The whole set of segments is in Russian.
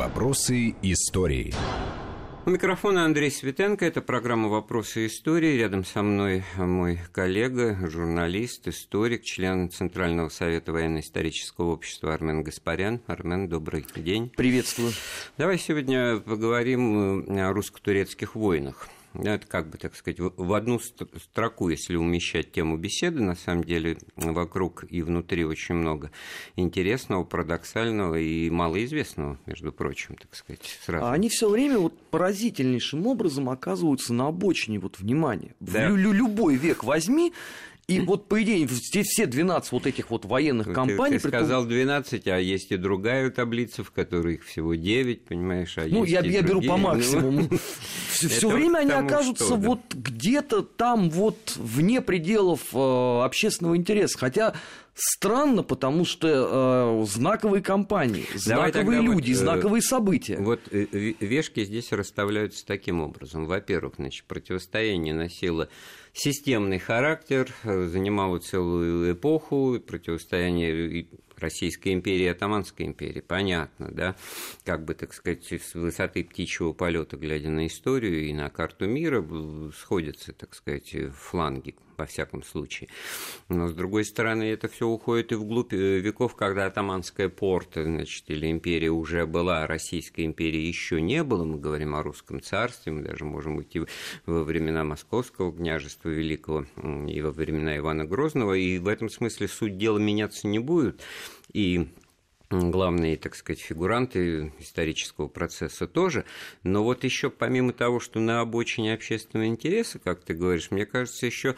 Вопросы истории. У микрофона Андрей Светенко. Это программа «Вопросы истории». Рядом со мной мой коллега, журналист, историк, член Центрального совета военно-исторического общества Армен Гаспарян. Армен, добрый день. Приветствую. Давай сегодня поговорим о русско-турецких войнах. Это как бы, так сказать, в одну строку, если умещать тему беседы, на самом деле вокруг и внутри очень много интересного, парадоксального и малоизвестного, между прочим, так сказать. Сразу. А они все время вот поразительнейшим образом оказываются на обочине вот внимания. Да. Лю- любой век возьми, и вот, по идее, здесь все 12 вот этих вот военных компаний... Ты, ты сказал 12, а есть и другая таблица, в которой их всего 9, понимаешь? А ну, я, я беру по максимуму. Ну, все время они окажутся вот где-то там вот вне пределов э, общественного интереса. Хотя странно, потому что э, знаковые компании, знаковые люди, вот, э, знаковые события. Вот э, вешки здесь расставляются таким образом. Во-первых, значит, противостояние носило системный характер, э, занимало целую эпоху, противостояние Российской империи и империи, понятно, да, как бы, так сказать, с высоты птичьего полета, глядя на историю и на карту мира, сходятся, так сказать, фланги во всяком случае. Но, с другой стороны, это все уходит и вглубь э, веков, когда атаманская порта, значит, или империя уже была, а Российской империи еще не было, мы говорим о русском царстве, мы даже можем идти во времена Московского княжества Великого и во времена Ивана Грозного, и в этом смысле суть дела меняться не будет. И главные, так сказать, фигуранты исторического процесса тоже. Но вот еще помимо того, что на обочине общественного интереса, как ты говоришь, мне кажется, еще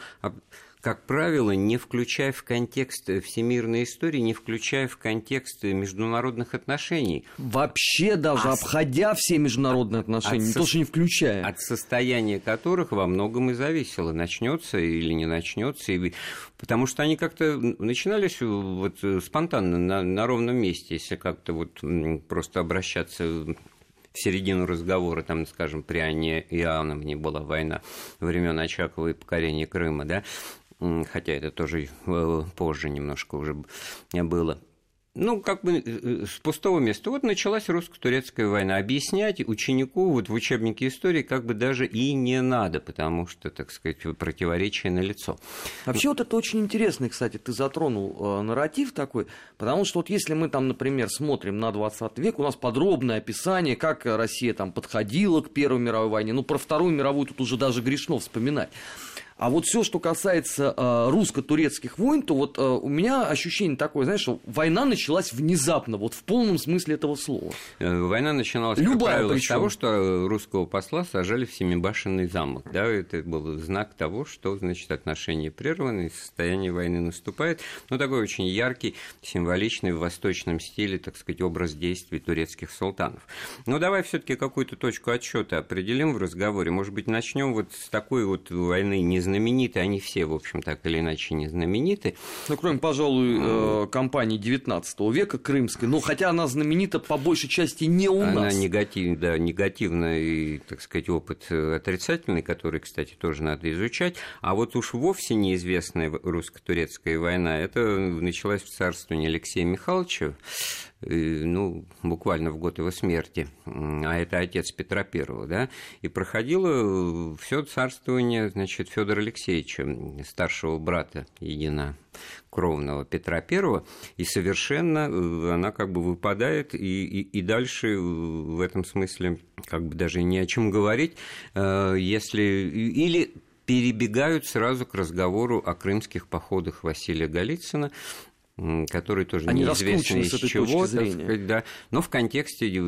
как правило, не включая в контекст всемирной истории, не включая в контекст международных отношений. Вообще даже а обходя все международные отношения, не со... то, что не включая. От состояния которых во многом и зависело, начнется или не начнется. И... Потому что они как-то начинались вот спонтанно на, на ровном месте, если как-то вот просто обращаться в середину разговора, там, скажем, при Анне Иоанновне была война времен Очакова и покорения Крыма, да, хотя это тоже э, позже немножко уже было ну, как бы э, с пустого места. Вот началась русско-турецкая война. Объяснять ученику вот в учебнике истории как бы даже и не надо, потому что, так сказать, противоречие на лицо. Вообще вот это очень интересно, кстати, ты затронул э, нарратив такой, потому что вот если мы там, например, смотрим на 20 век, у нас подробное описание, как Россия там подходила к Первой мировой войне, ну, про Вторую мировую тут уже даже грешно вспоминать. А вот все, что касается э, русско-турецких войн, то вот э, у меня ощущение такое, знаешь, что война началась внезапно, вот в полном смысле этого слова. Э, война начиналась, Любая, как правило, причем. с того, что русского посла сажали в Семибашенный замок. Да, это был знак того, что, значит, отношения прерваны, состояние войны наступает. Ну, такой очень яркий, символичный в восточном стиле, так сказать, образ действий турецких султанов. Ну, давай все таки какую-то точку отсчета определим в разговоре. Может быть, начнем вот с такой вот войны не знамениты, они все, в общем, так или иначе не знамениты. Ну, кроме, пожалуй, э, компании 19 века крымской, но хотя она знаменита по большей части не у она нас. Она негатив, да, негативный, так сказать, опыт э, отрицательный, который, кстати, тоже надо изучать. А вот уж вовсе неизвестная русско-турецкая война, это началась в царствовании Алексея Михайловича, ну, буквально в год его смерти, а это отец Петра Первого, да, и проходило все царствование, значит, Федора Алексеевича, старшего брата едино кровного Петра Первого, и совершенно э, она как бы выпадает, и, и, и дальше в этом смысле как бы даже не о чем говорить, э, если или перебегают сразу к разговору о крымских походах Василия Голицына, который тоже Они неизвестно из чего, сказать, да, но в контексте э,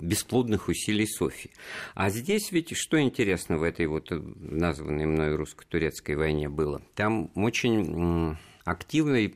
бесплодных усилий Софии. А здесь ведь что интересно в этой вот э, названной мной русско-турецкой войне было? Там очень активно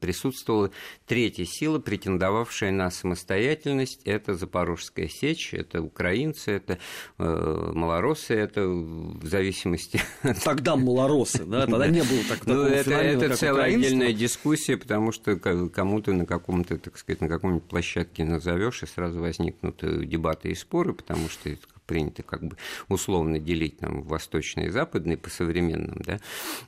присутствовала третья сила, претендовавшая на самостоятельность. Это Запорожская сечь, это украинцы, это э, малоросы, это в зависимости... Тогда малоросы, да? Тогда не было так ну, это, это целая отдельная дискуссия, потому что кому-то на каком-то, так сказать, на каком-нибудь площадке назовешь, и сразу возникнут э, дебаты и споры, потому что принято как бы условно делить там восточный и западный по современным, да.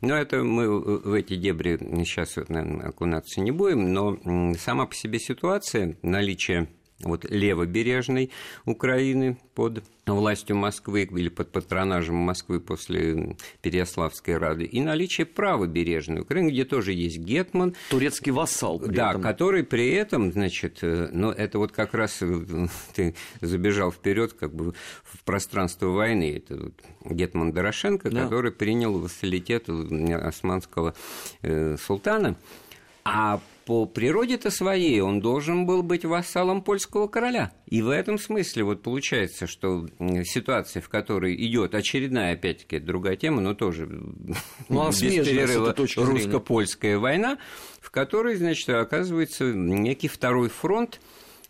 Но это мы в эти дебри сейчас, наверное, окунаться не будем, но сама по себе ситуация, наличие вот левобережной Украины под властью Москвы или под патронажем Москвы после Переяславской Рады, и наличие правобережной Украины, где тоже есть Гетман. Турецкий вассал. При да, этом. который при этом, значит, э, ну, это вот как раз э, ты забежал вперед как бы в пространство войны. Это вот Гетман Дорошенко, да. который принял вассалитет османского э, султана. А по природе-то своей он должен был быть вассалом польского короля. И в этом смысле вот получается, что ситуация, в которой идет очередная, опять-таки, другая тема, но тоже ну, а без перерыва русско-польская война, в которой, значит, оказывается некий второй фронт,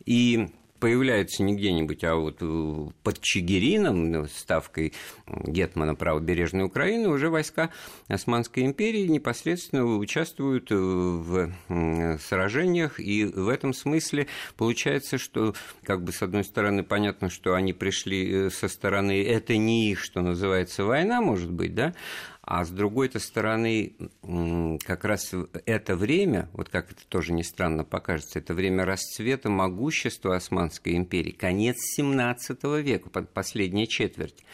и появляется не где-нибудь, а вот э, под Чигирином, ну, ставкой Гетмана правобережной Украины, уже войска Османской империи непосредственно участвуют э, в сражениях, и в этом смысле получается, что, как бы, с одной стороны, понятно, что они пришли э, со стороны, это не их, что называется, война, может быть, да, а с другой-то стороны, как раз это время, вот как это тоже не странно покажется, это время расцвета могущества Османской империи, конец 17 века, последняя четверть.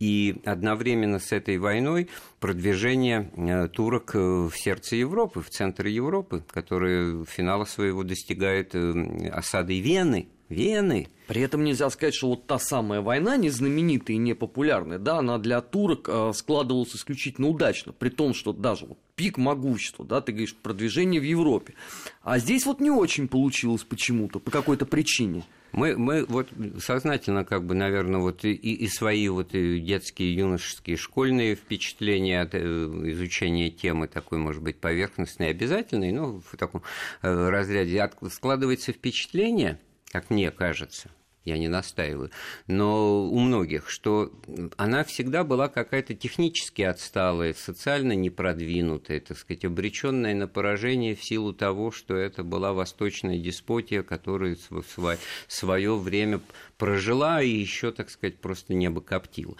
И одновременно с этой войной продвижение э, турок э, в сердце Европы, в центр Европы, который финала своего достигает э, осадой Вены, Вены. При этом нельзя сказать, что вот та самая война, не знаменитая и не популярная, да, она для турок э, складывалась исключительно удачно, при том, что даже вот пик могущества, да, ты говоришь, продвижение в Европе. А здесь вот не очень получилось почему-то, по какой-то причине. Мы, мы вот сознательно, как бы, наверное, вот и, и свои вот и детские, юношеские, школьные впечатления от э, изучения темы такой, может быть, поверхностной, обязательной, но в таком э, разряде складывается впечатление – как мне кажется, я не настаиваю, но у многих, что она всегда была какая-то технически отсталая, социально непродвинутая, так сказать, обреченная на поражение в силу того, что это была восточная деспотия, которая в свое время прожила и еще, так сказать, просто небо коптила.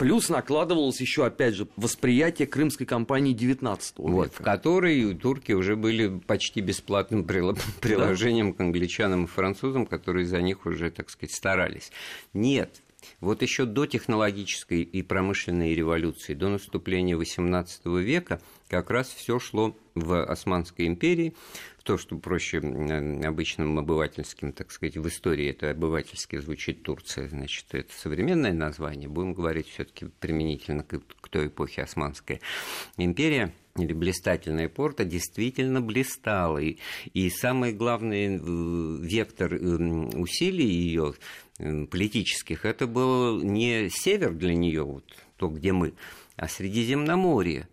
Плюс накладывалось еще, опять же, восприятие крымской кампании 19 века. Вот, в которой турки уже были почти бесплатным приложением да. к англичанам и французам, которые за них уже, так сказать, старались. Нет, вот еще до технологической и промышленной революции, до наступления XVIII века, как раз все шло в Османской империи то, что проще обычным обывательским, так сказать, в истории это обывательски звучит Турция, значит, это современное название, будем говорить все-таки применительно к, к той эпохе Османская империя или блистательная порта действительно блистала. И, и самый главный э, вектор усилий ее политических, это был не север для нее, вот то, где мы, а Средиземноморье.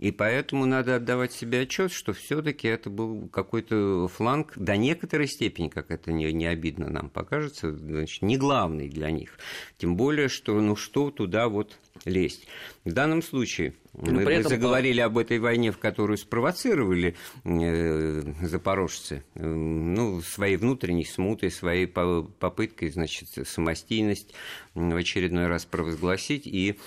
И поэтому надо отдавать себе отчет, что все-таки это был какой-то фланг до некоторой степени, как это не, не обидно нам покажется, значит, не главный для них. Тем более, что ну что туда вот лезть. В данном случае Но мы, этом... заговорили об этой войне, в которую спровоцировали э, запорожцы, э, ну, своей внутренней смутой, своей попыткой, значит, самостийность в очередной раз провозгласить и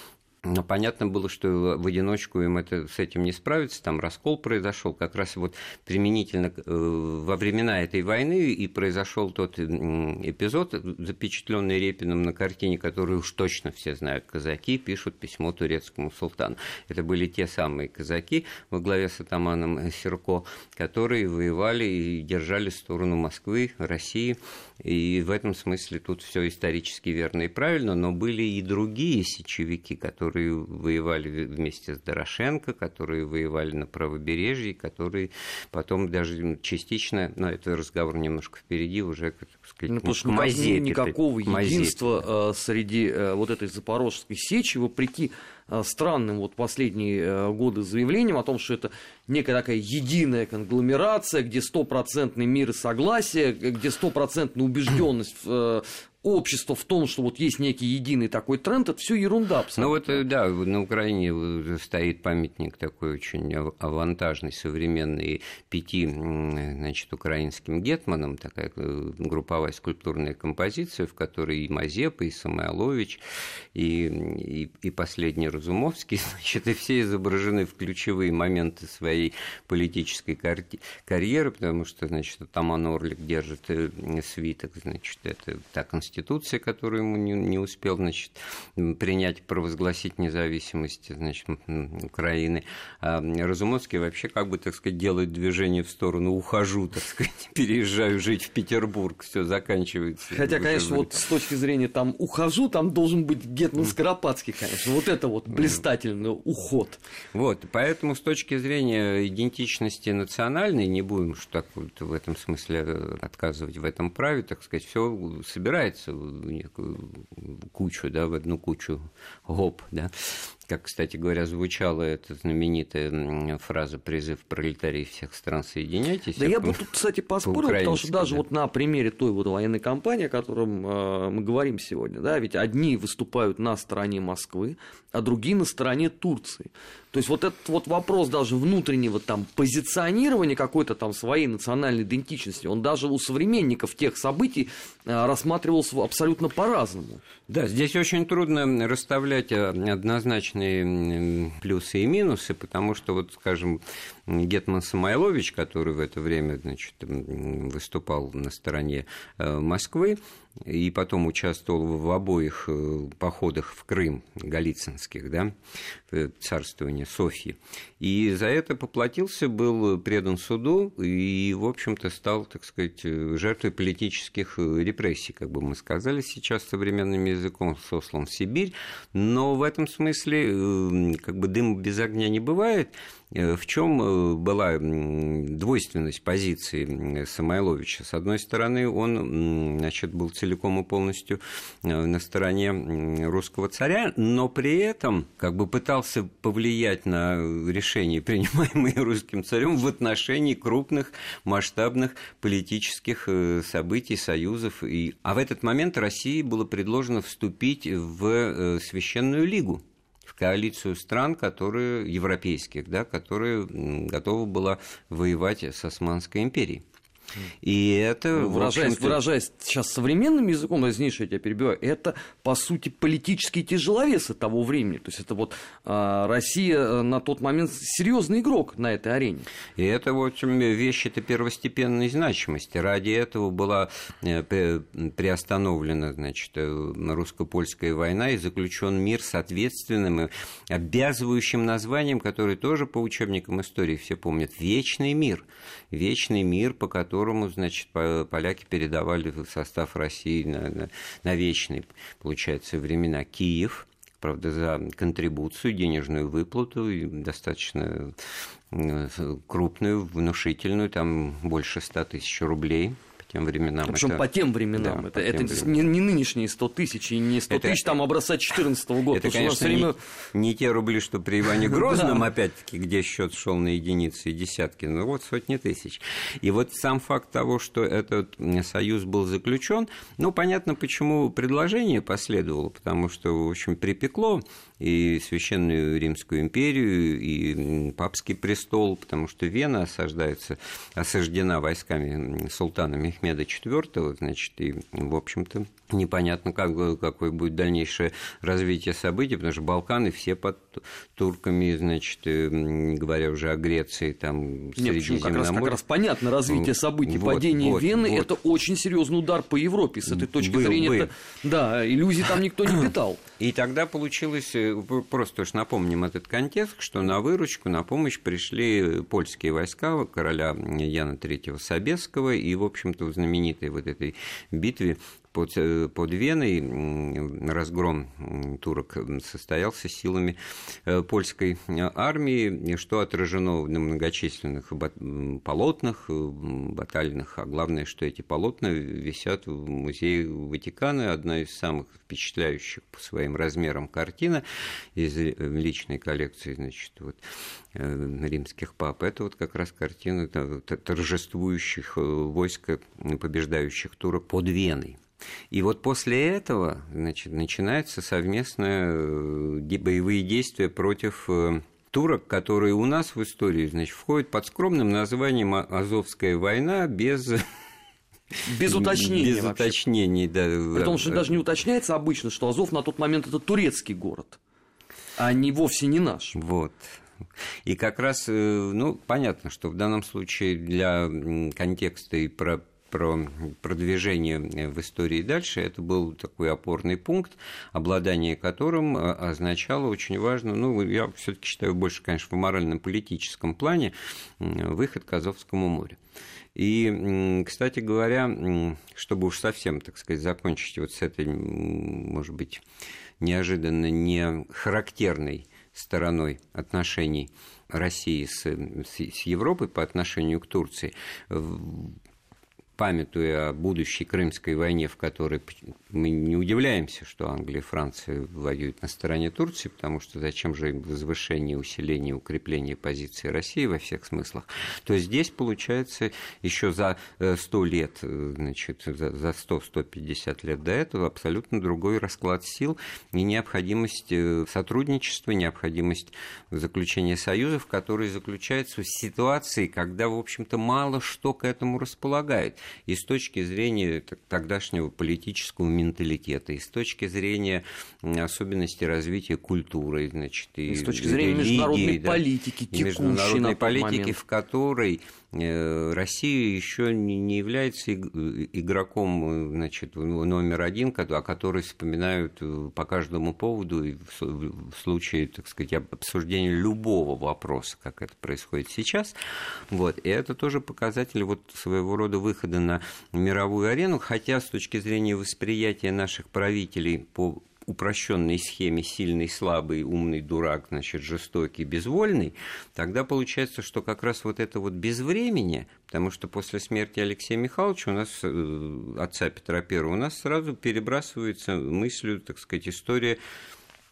но понятно было, что в одиночку им это, с этим не справиться, там раскол произошел, как раз вот применительно э, во времена этой войны и произошел тот эпизод, запечатленный Репиным на картине, которую уж точно все знают, казаки пишут письмо турецкому султану. Это были те самые казаки во главе с атаманом Серко, которые воевали и держали сторону Москвы, России, и в этом смысле тут все исторически верно и правильно, но были и другие сечевики, которые воевали вместе с Дорошенко, которые воевали на правобережье, которые потом даже частично, но это разговор немножко впереди, уже, как сказать, ну, потому что Мазепе, никакого единства э, среди э, вот этой запорожской сечи, вопреки Э, странным вот последние годы заявлением о том, что это некая такая единая конгломерация, где стопроцентный мир и согласие, где стопроцентная убежденность в общество в том, что вот есть некий единый такой тренд, это все ерунда абсолютно. Ну вот, да, на Украине стоит памятник такой очень авантажный, современный, пяти, значит, украинским гетманам, такая групповая скульптурная композиция, в которой и Мазепа, и Самойлович, и, и, и последний Разумовский, значит, и все изображены в ключевые моменты своей политической карьеры, потому что, значит, Таман Орлик держит э, свиток, значит, это та конституция, которую ему не, не успел, значит, принять, провозгласить независимость, значит, Украины. А Разумовский вообще, как бы, так сказать, делает движение в сторону «ухожу», так сказать, переезжаю жить в Петербург, все заканчивается. Хотя, конечно, вот с точки зрения там «ухожу», там должен быть Гетман Скоропадский, конечно, вот это вот блистательный уход. Вот, поэтому с точки зрения идентичности национальной, не будем что так вот в этом смысле э, отказывать в этом праве, так сказать, все собирается в некую кучу, да, в одну кучу гоп, да как, кстати говоря, звучала эта знаменитая фраза «призыв пролетарий всех стран соединяйтесь». Да я бы тут, кстати, поспорил, потому что даже да. вот на примере той вот военной кампании, о котором э, мы говорим сегодня, да, ведь одни выступают на стороне Москвы, а другие на стороне Турции. То есть вот этот вот вопрос даже внутреннего там позиционирования какой-то там своей национальной идентичности, он даже у современников тех событий э, рассматривался абсолютно по-разному. Да, здесь очень трудно расставлять э, однозначные плюсы и минусы, потому что вот, скажем, Гетман Самойлович, который в это время значит, выступал на стороне э, Москвы, и потом участвовал в обоих э, походах в Крым, галицинских, да, царствования Софьи. И за это поплатился, был предан суду и, в общем-то, стал, так сказать, жертвой политических репрессий, как бы мы сказали сейчас современным языком, сослан в Сибирь. Но в этом смысле э, как бы дым без огня не бывает. Э, в чем э, была двойственность позиции Самойловича? С одной стороны, он значит, был целиком и полностью э, на стороне русского царя, но при этом как бы пытался повлиять на решения, принимаемые русским царем в отношении крупных масштабных политических событий, союзов. И... А в этот момент России было предложено вступить в Священную Лигу в коалицию стран, которые, европейских, да, которые готовы была воевать с Османской империей. И это, ну, выражаясь, выражаясь сейчас современным языком, извини, что я тебя перебиваю, это, по сути, политические тяжеловесы того времени. То есть это вот а, Россия э, на тот момент серьезный игрок на этой арене. И это, в общем, вещь это первостепенной значимости. Ради этого была э, приостановлена, значит, э, русско-польская война и заключен мир с ответственным и обязывающим названием, которое тоже по учебникам истории все помнят. Вечный мир. Вечный мир, по которому которому, значит, поляки передавали в состав России на, на, на вечные, получается, времена. Киев, правда, за контрибуцию, денежную выплату, достаточно крупную, внушительную, там больше 100 тысяч рублей тем временам. Причем это... по тем временам. Да, это это временам. Не, не нынешние 100 тысяч и не 100 это... тысяч там образца 2014 года. Это, конечно, время... не, не те рубли, что при Иване Грозном, опять-таки, где счет шел на единицы и десятки, но вот сотни тысяч. И вот сам факт того, что этот союз был заключен, ну, понятно, почему предложение последовало, потому что, в общем, припекло и Священную Римскую империю, и папский престол, потому что Вена осаждается, осаждена войсками султана Мехмеда IV, значит, и, в общем-то, непонятно, как, какое будет дальнейшее развитие событий, потому что Балканы все под турками, значит, э, говоря уже о Греции, там, Нет, почему, как раз, как раз понятно развитие событий. Вот, Падение вот, Вены вот. – это очень серьезный удар по Европе. С этой точки был, зрения, был. Это, да, иллюзий там никто не питал. И тогда получилось, э, просто уж напомним этот контекст, что на выручку, на помощь пришли польские войска короля Яна III Собесского, и, в общем-то, в знаменитой вот этой битве под, э, под Веной разгром турок состоялся силами э, польской армии, что отражено на многочисленных полотнах, э, батальных, а главное, что эти полотна висят в музее Ватикана, одна из самых впечатляющих по своим размерам картина из личной коллекции, значит, вот, римских пап. Это вот как раз картина торжествующих войск, побеждающих турок под Веной. И вот после этого значит, начинаются совместные э, боевые действия против э, турок, которые у нас в истории значит, входят под скромным названием «Азовская война» без без уточнений. Без вообще. уточнений, да. При том, что даже не уточняется обычно, что Азов на тот момент это турецкий город. А не вовсе не наш. Вот. И как раз, ну, понятно, что в данном случае для контекста и про про продвижение в истории дальше, это был такой опорный пункт, обладание которым э, означало очень важно, ну, я все таки считаю больше, конечно, в морально-политическом плане, выход к Азовскому морю. И, кстати говоря, чтобы уж совсем, так сказать, закончить вот с этой, может быть, неожиданно не характерной стороной отношений России с, с Европой по отношению к Турции, памятуя о будущей Крымской войне, в которой мы не удивляемся, что Англия и Франция воюют на стороне Турции, потому что зачем же им возвышение, усиление, укрепление позиции России во всех смыслах, то здесь получается еще за 100 э, лет, э, значит, за 100-150 лет до этого абсолютно другой расклад сил и необходимость э, сотрудничества, необходимость заключения союзов, которые заключаются в ситуации, когда, в общем-то, мало что к этому располагает и с точки зрения тогдашнего политического менталитета, и с точки зрения особенностей развития культуры, значит, и, и с точки зрения религии, международной да, политики, и международной политики, момент. в которой Россия еще не является игроком значит, номер один, о которой вспоминают э, по каждому поводу и в случае, так сказать, обсуждения любого вопроса, как это происходит сейчас. Вот. И это тоже показатель вот своего рода выхода на мировую арену, хотя с точки зрения восприятия наших правителей по упрощенной схеме сильный, слабый, умный, дурак, значит, жестокий, безвольный, тогда получается, что как раз вот это вот безвремение, потому что после смерти Алексея Михайловича у нас, э, отца Петра I, у нас сразу перебрасывается мыслью, так сказать, история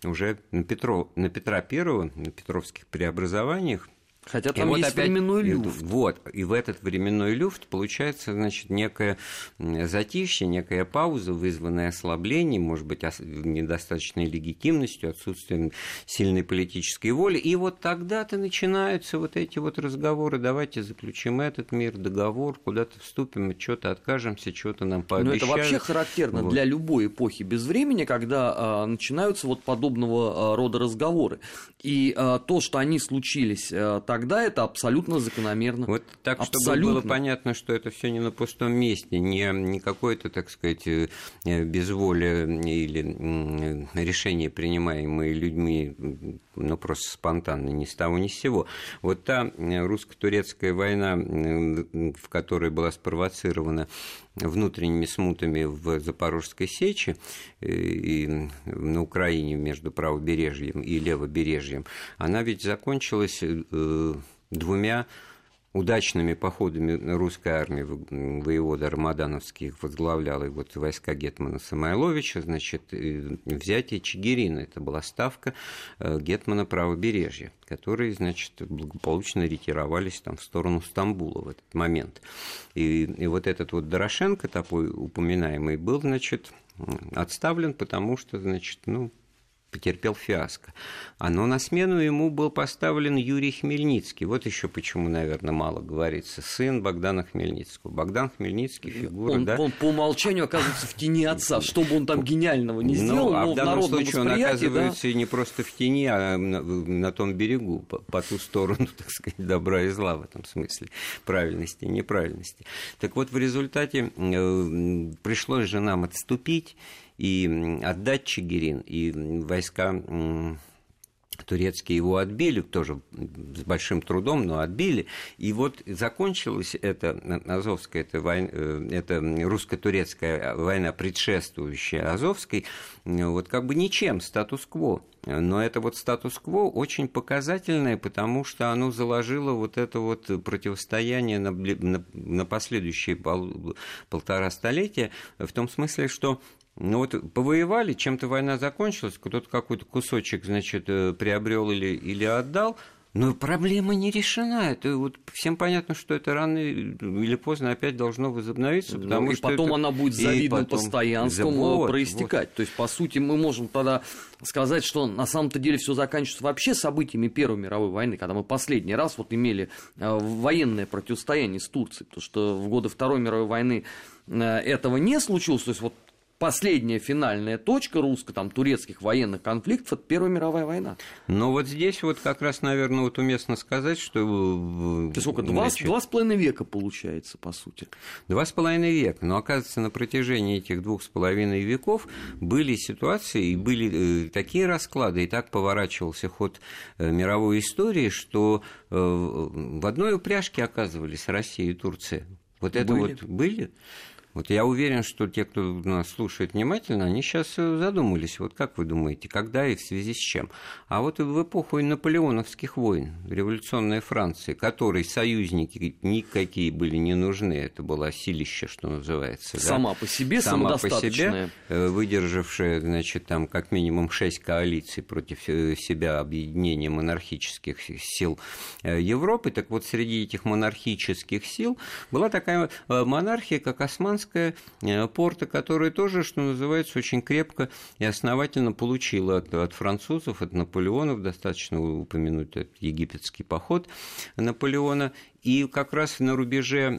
уже на, Петро, на Петра I, на Петровских преобразованиях, Хотя там и есть опять, временной люфт. Вот, и в этот временной люфт получается, значит, некое затишье, некая пауза, вызванная ослаблением, может быть, недостаточной легитимностью, отсутствием сильной политической воли. И вот тогда-то начинаются вот эти вот разговоры, давайте заключим этот мир, договор, куда-то вступим, что-то откажемся, что-то нам пообещают. Но это вообще характерно вот. для любой эпохи без времени, когда а, начинаются вот подобного а, рода разговоры. И а, то, что они случились а, тогда это абсолютно закономерно. Вот так, абсолютно. чтобы было понятно, что это все не на пустом месте, не, не какое-то, так сказать, э, безволие или решение, принимаемые людьми, ну, просто спонтанно, ни с того, ни с сего. Вот та русско-турецкая война, в которой была спровоцирована внутренними смутами в Запорожской сече э, и на Украине между правобережьем и левобережьем, она ведь закончилась э, двумя удачными походами русской армии воевода Рамадановских возглавлял и вот войска Гетмана Самойловича, значит, взятие Чигирина. Это была ставка э, Гетмана правобережья, которые, значит, благополучно ретировались там в сторону Стамбула в этот момент. И, и вот этот вот Дорошенко, такой упоминаемый, был, значит, отставлен, потому что, значит, ну, потерпел фиаско. А но на смену ему был поставлен Юрий Хмельницкий. Вот еще почему, наверное, мало говорится. Сын Богдана Хмельницкого. Богдан Хмельницкий фигура, он, да? Он по умолчанию оказывается в тени отца, что бы он там гениального не ну, сделал, ну, а но в данном случае он оказывается да? не просто в тени, а на, на том берегу, по, по ту сторону, так сказать, добра и зла в этом смысле, правильности и неправильности. Так вот, в результате э, пришлось же нам отступить, и отдать Чигирин, и войска турецкие его отбили, тоже с большим трудом, но отбили. И вот закончилась эта Азовская, эта, война, э, эта русско-турецкая война, предшествующая Азовской, вот как бы ничем, статус-кво. Но это вот статус-кво очень показательное, потому что оно заложило вот это вот противостояние на, на, на последующие пол, полтора столетия, в том смысле, что ну вот повоевали, чем-то война закончилась, кто-то какой-то кусочек, значит, э, приобрел или, или отдал, но проблема не решена. Это вот всем понятно, что это рано или поздно опять должно возобновиться. Ну, потому и что потом это... она будет завидным потом... постоянством вот, проистекать. Вот. То есть, по сути, мы можем тогда сказать, что на самом-то деле все заканчивается вообще событиями Первой мировой войны, когда мы последний раз вот имели э, военное противостояние с Турцией. Потому что в годы Второй мировой войны э, этого не случилось. То есть, вот последняя финальная точка русско-турецких военных конфликтов – это Первая мировая война. Но вот здесь вот как раз, наверное, вот уместно сказать, что... Это сколько? Два, два с половиной века получается, по сути. Два с половиной века. Но, оказывается, на протяжении этих двух с половиной веков были ситуации и были э, такие расклады, и так поворачивался ход э, мировой истории, что э, в одной упряжке оказывались Россия и Турция. Вот это были. вот были. Вот я уверен, что те, кто нас слушает внимательно, они сейчас э, задумались, вот как вы думаете, когда и в связи с чем. А вот в эпоху наполеоновских войн, революционной Франции, которой союзники никакие были не нужны, это было силище, что называется. Сама да? по себе, Сама по себе, э, выдержавшая, значит, там как минимум шесть коалиций против э, себя объединения монархических сил Европы. Так вот, среди этих монархических сил была такая монархия, как Осман британская э, порта, которая тоже, что называется, очень крепко и основательно получила от, от французов, от Наполеонов, достаточно упомянуть этот египетский поход Наполеона, и как раз на рубеже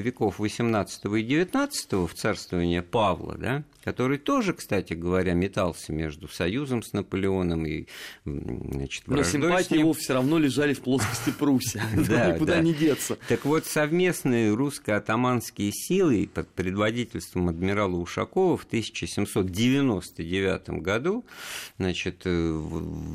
веков XVIII и XIX в царствование Павла, да, который тоже, кстати говоря, метался между союзом с Наполеоном и значит, Но симпатии его все равно лежали в плоскости Пруссии, никуда не деться. Так вот, совместные русско-атаманские силы под предводительством адмирала Ушакова в 1799 году, значит, э,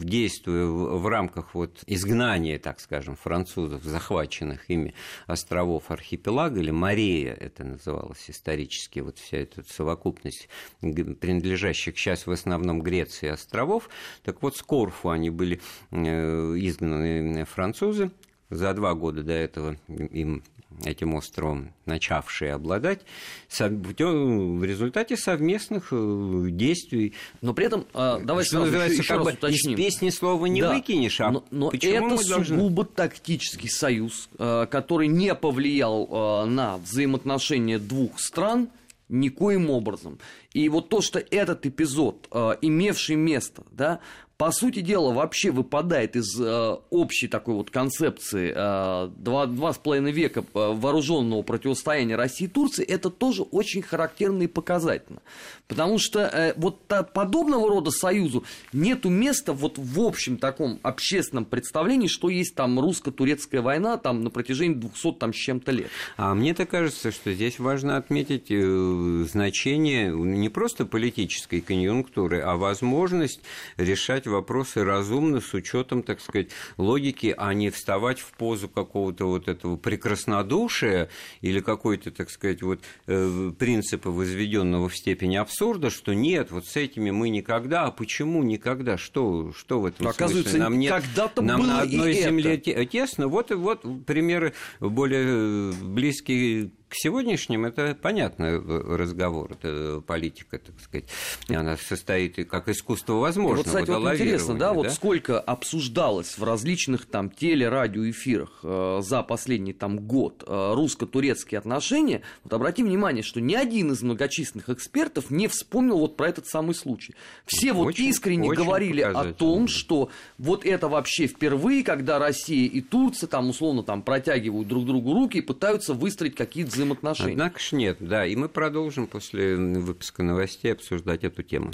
действуя в рамках вот изгнания, так скажем, французов, захваченных ими островов архипелага, или Мария это называлось исторически, вот вся эта совокупность принадлежащих сейчас в основном Греции островов. Так вот, с Корфу они были э, изгнаны французы, за два года до этого им этим островом начавшие обладать в результате совместных э, действий. Но при этом, а, давай что называется, еще, как бы уточним. из песни слова не да. выкинешь, а но, но почему это должны... сугубо тактический союз, э, который не повлиял э, на взаимоотношения двух стран никоим образом. И вот то, что этот эпизод, имевший место, да, по сути дела, вообще выпадает из э, общей такой вот концепции э, два, два с половиной века э, вооруженного противостояния России и Турции, это тоже очень характерно и показательно. Потому что э, вот та, подобного рода союзу нету места вот в общем таком общественном представлении, что есть там русско-турецкая война там на протяжении 200 там с чем-то лет. А мне-то кажется, что здесь важно отметить э, значение не просто политической конъюнктуры, а возможность решать вопросы разумно с учетом, так сказать, логики, а не вставать в позу какого-то вот этого прекраснодушия или какой-то, так сказать, вот э, принципа, возведенного в степень абсурда, что нет, вот с этими мы никогда, а почему никогда? Что, что в этом Оказывается, смысле? Нам, нет, когда-то нам было на одной и земле это. тесно. Вот, вот примеры более близкие к сегодняшним это понятный разговор, это политика, так сказать, она состоит как искусство возможного. Вот, кстати, вот интересно, да, да, вот сколько обсуждалось в различных там телерадиоэфирах э, за последний там год э, русско-турецкие отношения, вот обратим внимание, что ни один из многочисленных экспертов не вспомнил вот про этот самый случай. Все вот очень, искренне очень говорили о том, что вот это вообще впервые, когда Россия и Турция там условно там протягивают друг другу руки и пытаются выстроить какие-то взаимоотношений. Однако ж нет, да, и мы продолжим после выпуска новостей обсуждать эту тему.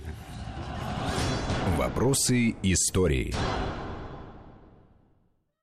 Вопросы истории.